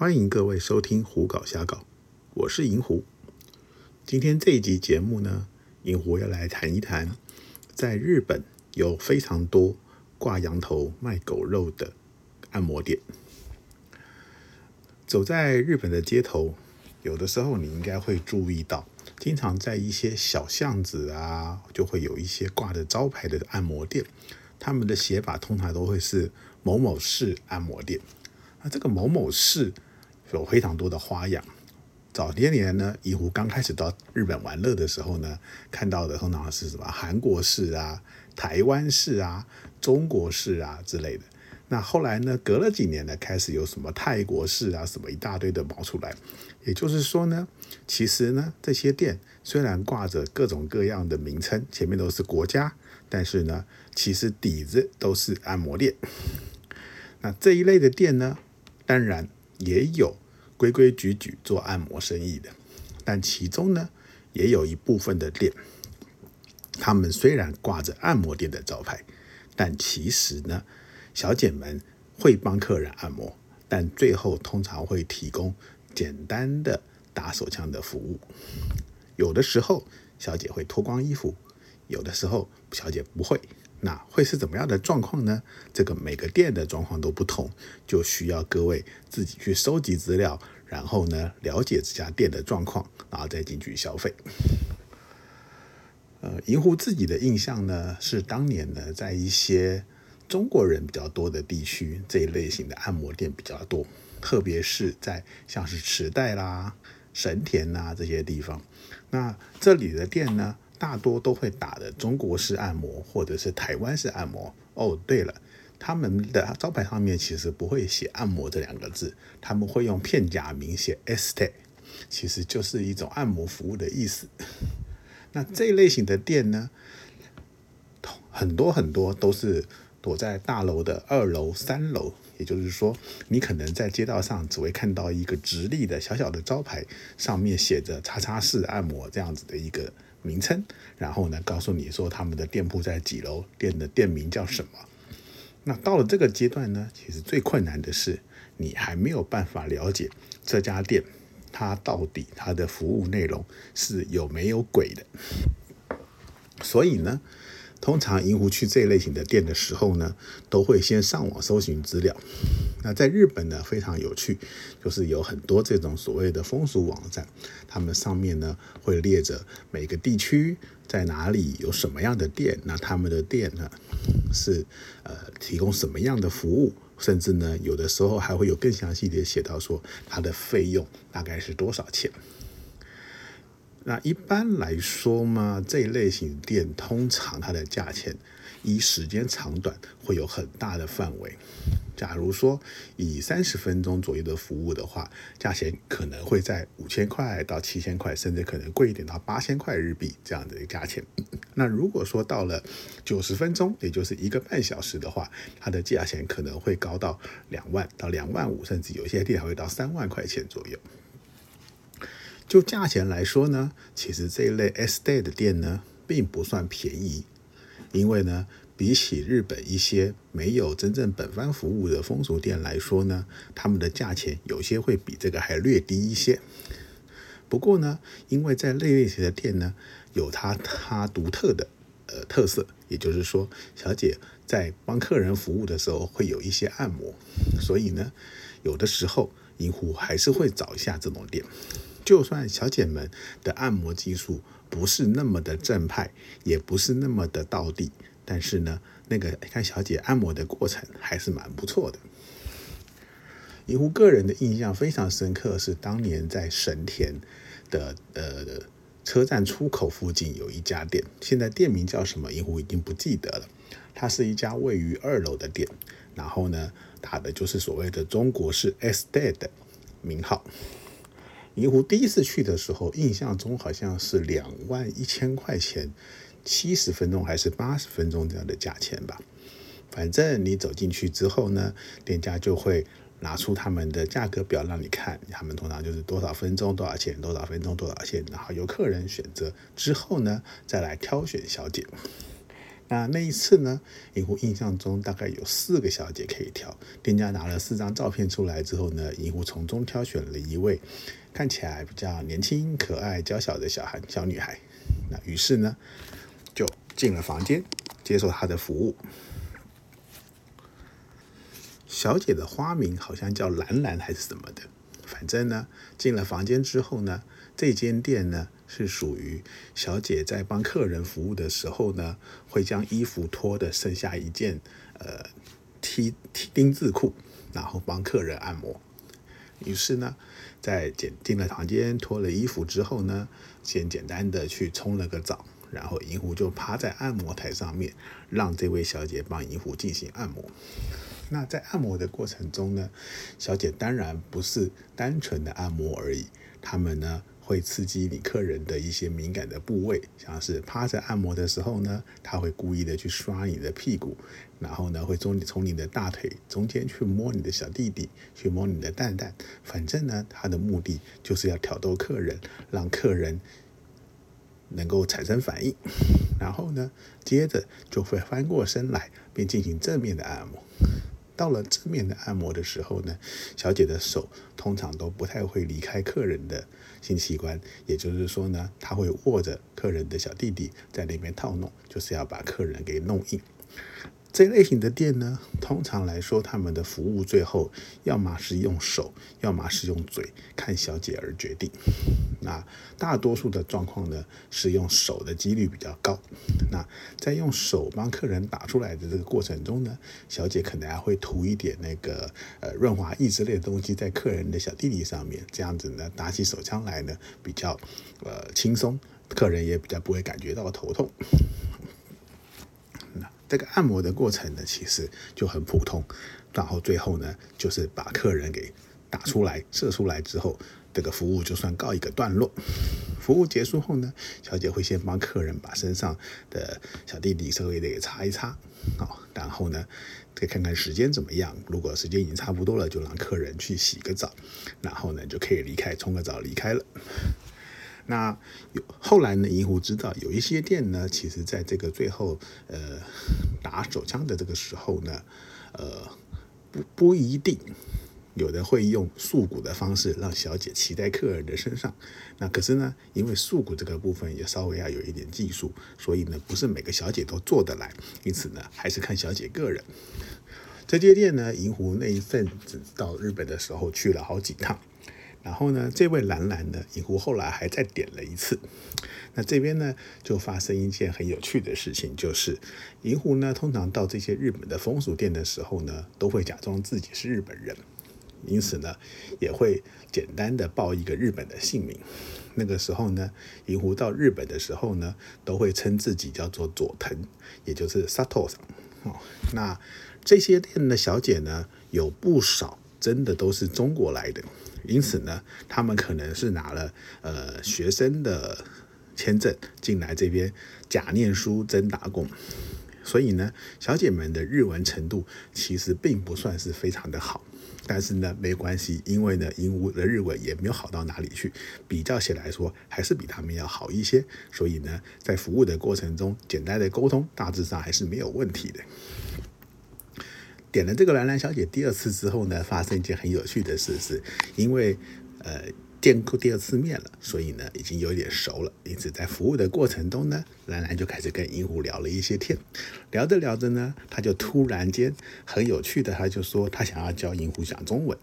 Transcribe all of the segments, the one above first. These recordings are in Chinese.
欢迎各位收听《胡搞瞎搞》，我是银狐。今天这一集节目呢，银狐要来谈一谈，在日本有非常多挂羊头卖狗肉的按摩店。走在日本的街头，有的时候你应该会注意到，经常在一些小巷子啊，就会有一些挂着招牌的按摩店，他们的写法通常都会是某某市按摩店。那这个某某市有非常多的花样。早些年呢，银狐刚开始到日本玩乐的时候呢，看到的通常是什么韩国式啊、台湾式啊、中国式啊之类的。那后来呢，隔了几年呢，开始有什么泰国式啊，什么一大堆的冒出来。也就是说呢，其实呢，这些店虽然挂着各种各样的名称，前面都是国家，但是呢，其实底子都是按摩店。那这一类的店呢？当然也有规规矩矩做按摩生意的，但其中呢，也有一部分的店，他们虽然挂着按摩店的招牌，但其实呢，小姐们会帮客人按摩，但最后通常会提供简单的打手枪的服务。有的时候，小姐会脱光衣服；有的时候，小姐不会。那会是怎么样的状况呢？这个每个店的状况都不同，就需要各位自己去收集资料，然后呢了解这家店的状况，然后再进去消费。呃，银狐自己的印象呢，是当年呢在一些中国人比较多的地区，这一类型的按摩店比较多，特别是在像是池袋啦、神田呐这些地方，那这里的店呢。大多都会打的中国式按摩或者是台湾式按摩哦。对了，他们的招牌上面其实不会写按摩这两个字，他们会用片假名写 estate，其实就是一种按摩服务的意思。那这类型的店呢，很多很多都是躲在大楼的二楼、三楼，也就是说，你可能在街道上只会看到一个直立的小小的招牌，上面写着“叉叉式按摩”这样子的一个。名称，然后呢，告诉你说他们的店铺在几楼，店的店名叫什么。那到了这个阶段呢，其实最困难的是你还没有办法了解这家店它到底它的服务内容是有没有鬼的。所以呢。通常银狐去这一类型的店的时候呢，都会先上网搜寻资料。那在日本呢，非常有趣，就是有很多这种所谓的风俗网站，他们上面呢会列着每个地区在哪里有什么样的店，那他们的店呢是呃提供什么样的服务，甚至呢有的时候还会有更详细的写到说它的费用大概是多少钱。那一般来说嘛，这一类型店通常它的价钱依时间长短会有很大的范围。假如说以三十分钟左右的服务的话，价钱可能会在五千块到七千块，甚至可能贵一点到八千块日币这样的一个价钱。那如果说到了九十分钟，也就是一个半小时的话，它的价钱可能会高到两万到两万五，甚至有些店还会到三万块钱左右。就价钱来说呢，其实这一类 S Day 的店呢，并不算便宜，因为呢，比起日本一些没有真正本番服务的风俗店来说呢，他们的价钱有些会比这个还略低一些。不过呢，因为在类类型的店呢，有它它独特的呃特色，也就是说，小姐在帮客人服务的时候会有一些按摩，所以呢，有的时候银狐还是会找一下这种店。就算小姐们的按摩技术不是那么的正派，也不是那么的到地，但是呢，那个看小姐按摩的过程还是蛮不错的。银狐个人的印象非常深刻，是当年在神田的呃车站出口附近有一家店，现在店名叫什么，银狐已经不记得了。它是一家位于二楼的店，然后呢，打的就是所谓的中国式 S Day 的名号。银湖第一次去的时候，印象中好像是两万一千块钱，七十分钟还是八十分钟这样的价钱吧。反正你走进去之后呢，店家就会拿出他们的价格表让你看，他们通常就是多少分钟多少钱，多少分钟多少钱，然后由客人选择之后呢，再来挑选小姐。那那一次呢，银狐印象中大概有四个小姐可以挑。店家拿了四张照片出来之后呢，银狐从中挑选了一位看起来比较年轻、可爱、娇小的小孩小女孩。那于是呢，就进了房间接受她的服务。小姐的花名好像叫兰兰还是什么的，反正呢，进了房间之后呢，这间店呢。是属于小姐在帮客人服务的时候呢，会将衣服脱的剩下一件呃 T T 丁字裤，然后帮客人按摩。于是呢，在简进了房间脱了衣服之后呢，先简单的去冲了个澡，然后银狐就趴在按摩台上面，让这位小姐帮银狐进行按摩。那在按摩的过程中呢，小姐当然不是单纯的按摩而已，他们呢。会刺激你客人的一些敏感的部位，像是趴着按摩的时候呢，他会故意的去刷你的屁股，然后呢会从你从你的大腿中间去摸你的小弟弟，去摸你的蛋蛋，反正呢他的目的就是要挑逗客人，让客人能够产生反应，然后呢接着就会翻过身来并进行正面的按摩。到了正面的按摩的时候呢，小姐的手通常都不太会离开客人的性器官，也就是说呢，她会握着客人的小弟弟在那边套弄，就是要把客人给弄硬。这类型的店呢，通常来说，他们的服务最后要么是用手，要么是用嘴，看小姐而决定。那大多数的状况呢，是用手的几率比较高。那在用手帮客人打出来的这个过程中呢，小姐可能还会涂一点那个呃润滑液之类的东西在客人的小弟弟上面，这样子呢，打起手枪来呢比较呃轻松，客人也比较不会感觉到头痛。这个按摩的过程呢，其实就很普通，然后最后呢，就是把客人给打出来、射出来之后，这个服务就算告一个段落。服务结束后呢，小姐会先帮客人把身上的小弟弟稍微的给擦一擦，好，然后呢，再看看时间怎么样。如果时间已经差不多了，就让客人去洗个澡，然后呢，就可以离开，冲个澡离开了。那有后来呢？银狐知道有一些店呢，其实在这个最后呃打手枪的这个时候呢，呃不不一定有的会用束骨的方式让小姐骑在客人的身上。那可是呢，因为束骨这个部分也稍微要有一点技术，所以呢不是每个小姐都做得来。因此呢，还是看小姐个人。这间店呢，银狐那一阵子到日本的时候去了好几趟。然后呢，这位蓝蓝的，银狐后来还再点了一次。那这边呢，就发生一件很有趣的事情，就是银狐呢，通常到这些日本的风俗店的时候呢，都会假装自己是日本人，因此呢，也会简单的报一个日本的姓名。那个时候呢，银狐到日本的时候呢，都会称自己叫做佐藤，也就是 Sato。哦，那这些店的小姐呢，有不少真的都是中国来的。因此呢，他们可能是拿了呃学生的签证进来这边假念书真打工，所以呢，小姐们的日文程度其实并不算是非常的好，但是呢没关系，因为呢鹦鹉的日文也没有好到哪里去，比较起来说还是比他们要好一些，所以呢在服务的过程中简单的沟通大致上还是没有问题的。点了这个兰兰小姐第二次之后呢，发生一件很有趣的事，是因为呃见过第二次面了，所以呢已经有点熟了。因此在服务的过程中呢，兰兰就开始跟银狐聊了一些天，聊着聊着呢，他就突然间很有趣的，他就说他想要教银狐讲中文。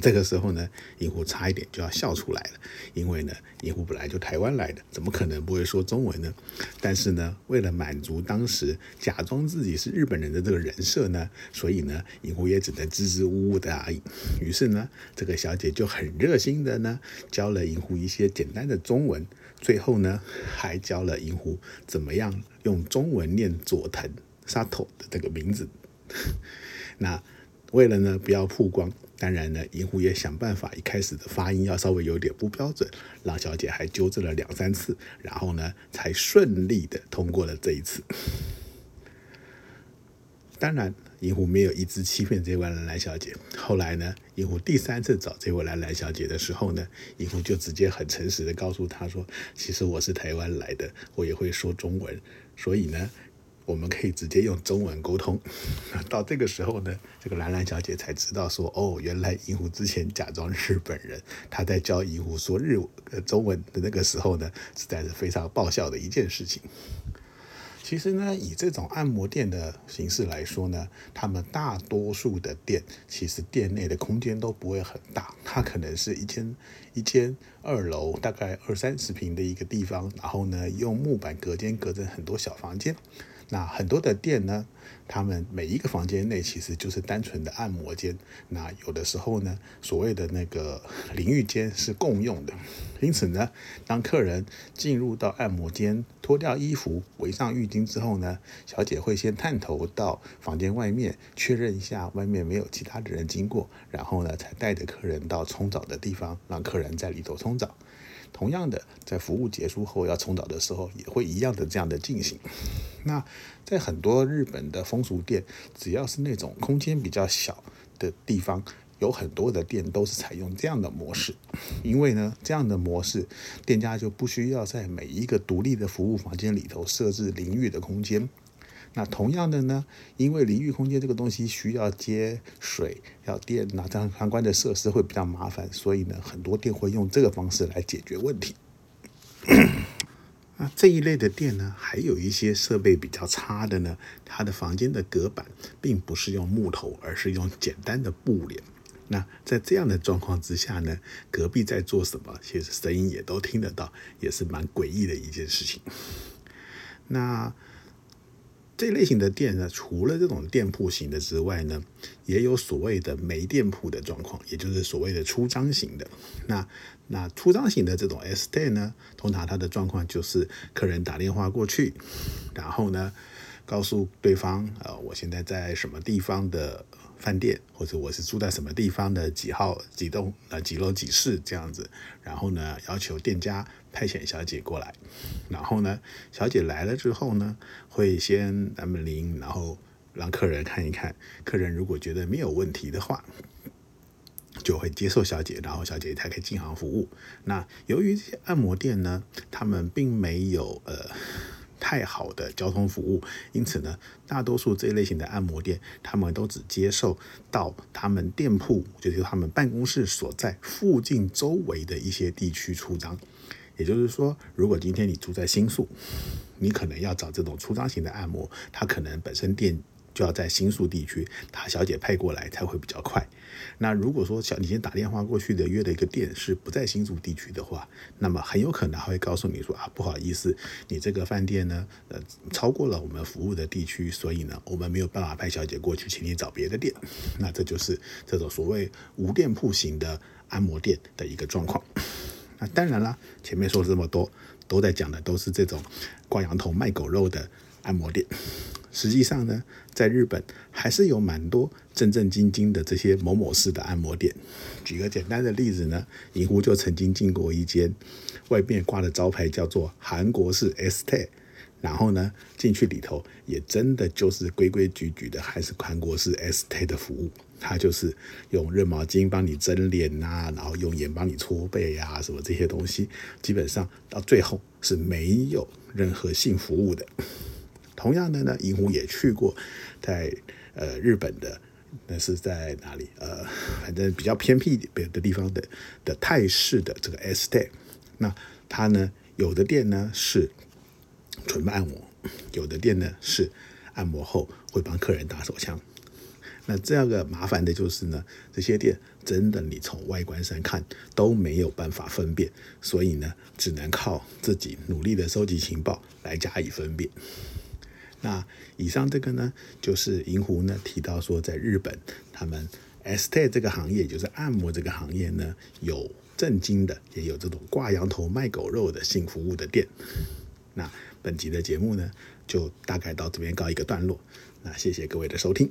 这个时候呢，银狐差一点就要笑出来了，因为呢，银狐本来就台湾来的，怎么可能不会说中文呢？但是呢，为了满足当时假装自己是日本人的这个人设呢，所以呢，银狐也只能支支吾吾的而已。于是呢，这个小姐就很热心的呢，教了银狐一些简单的中文，最后呢，还教了银狐怎么样用中文念佐藤沙头的这个名字。那为了呢，不要曝光。当然呢，银狐也想办法，一开始的发音要稍微有点不标准，让小姐还纠正了两三次，然后呢，才顺利的通过了这一次。当然，银狐没有一直欺骗这位兰兰小姐。后来呢，银狐第三次找这位兰兰小姐的时候呢，银狐就直接很诚实的告诉她说：“其实我是台湾来的，我也会说中文，所以呢。”我们可以直接用中文沟通。到这个时候呢，这个兰兰小姐才知道说，哦，原来银狐之前假装日本人，她在教银狐说日呃中文的那个时候呢，实在是非常爆笑的一件事情。其实呢，以这种按摩店的形式来说呢，他们大多数的店其实店内的空间都不会很大，它可能是一间一间二楼大概二三十平的一个地方，然后呢用木板隔间隔着很多小房间。那很多的店呢，他们每一个房间内其实就是单纯的按摩间。那有的时候呢，所谓的那个淋浴间是共用的。因此呢，当客人进入到按摩间，脱掉衣服，围上浴巾之后呢，小姐会先探头到房间外面确认一下外面没有其他的人经过，然后呢，才带着客人到冲澡的地方，让客人在里头冲澡。同样的，在服务结束后要冲澡的时候，也会一样的这样的进行。那在很多日本的风俗店，只要是那种空间比较小的地方，有很多的店都是采用这样的模式。因为呢，这样的模式，店家就不需要在每一个独立的服务房间里头设置淋浴的空间。那同样的呢，因为淋浴空间这个东西需要接水、要电，那这样相关的设施会比较麻烦，所以呢，很多店会用这个方式来解决问题。那这一类的店呢，还有一些设备比较差的呢，它的房间的隔板并不是用木头，而是用简单的布帘。那在这样的状况之下呢，隔壁在做什么，其实声音也都听得到，也是蛮诡异的一件事情。那。这类型的店呢，除了这种店铺型的之外呢，也有所谓的没店铺的状况，也就是所谓的出张型的。那那出张型的这种 S 店呢，通常它的状况就是客人打电话过去，然后呢告诉对方，呃，我现在在什么地方的。饭店，或者我是住在什么地方的几号几栋呃几楼几室这样子，然后呢要求店家派遣小姐过来，然后呢小姐来了之后呢会先按门铃，然后让客人看一看，客人如果觉得没有问题的话，就会接受小姐，然后小姐才可以进行服务。那由于这些按摩店呢，他们并没有呃。太好的交通服务，因此呢，大多数这一类型的按摩店，他们都只接受到他们店铺，就是他们办公室所在附近周围的一些地区出张。也就是说，如果今天你住在新宿，你可能要找这种出张型的按摩，它可能本身店。就要在新宿地区，他小姐派过来才会比较快。那如果说小你先打电话过去的约的一个店是不在新宿地区的话，那么很有可能还会告诉你说啊，不好意思，你这个饭店呢，呃，超过了我们服务的地区，所以呢，我们没有办法派小姐过去，请你找别的店。那这就是这种所谓无店铺型的按摩店的一个状况。那当然了，前面说了这么多，都在讲的都是这种挂羊头卖狗肉的按摩店。实际上呢，在日本还是有蛮多正正经经的这些某某式的按摩店。举个简单的例子呢，银狐就曾经进过一间，外面挂的招牌叫做韩国式 S T，然后呢进去里头也真的就是规规矩矩的，还是韩国式 S T 的服务。他就是用热毛巾帮你蒸脸呐，然后用盐帮你搓背呀，什么这些东西，基本上到最后是没有任何性服务的。同样的呢，银狐也去过，在呃日本的，那是在哪里？呃，反正比较偏僻的的地方的的泰式的这个 S T，那它呢有的店呢是纯按摩，有的店呢是按摩后会帮客人打手枪。那这样个麻烦的就是呢，这些店真的你从外观上看都没有办法分辨，所以呢只能靠自己努力的收集情报来加以分辨。那以上这个呢，就是银狐呢提到说，在日本，他们 estate 这个行业，就是按摩这个行业呢，有正经的，也有这种挂羊头卖狗肉的性服务的店。那本集的节目呢，就大概到这边告一个段落。那谢谢各位的收听。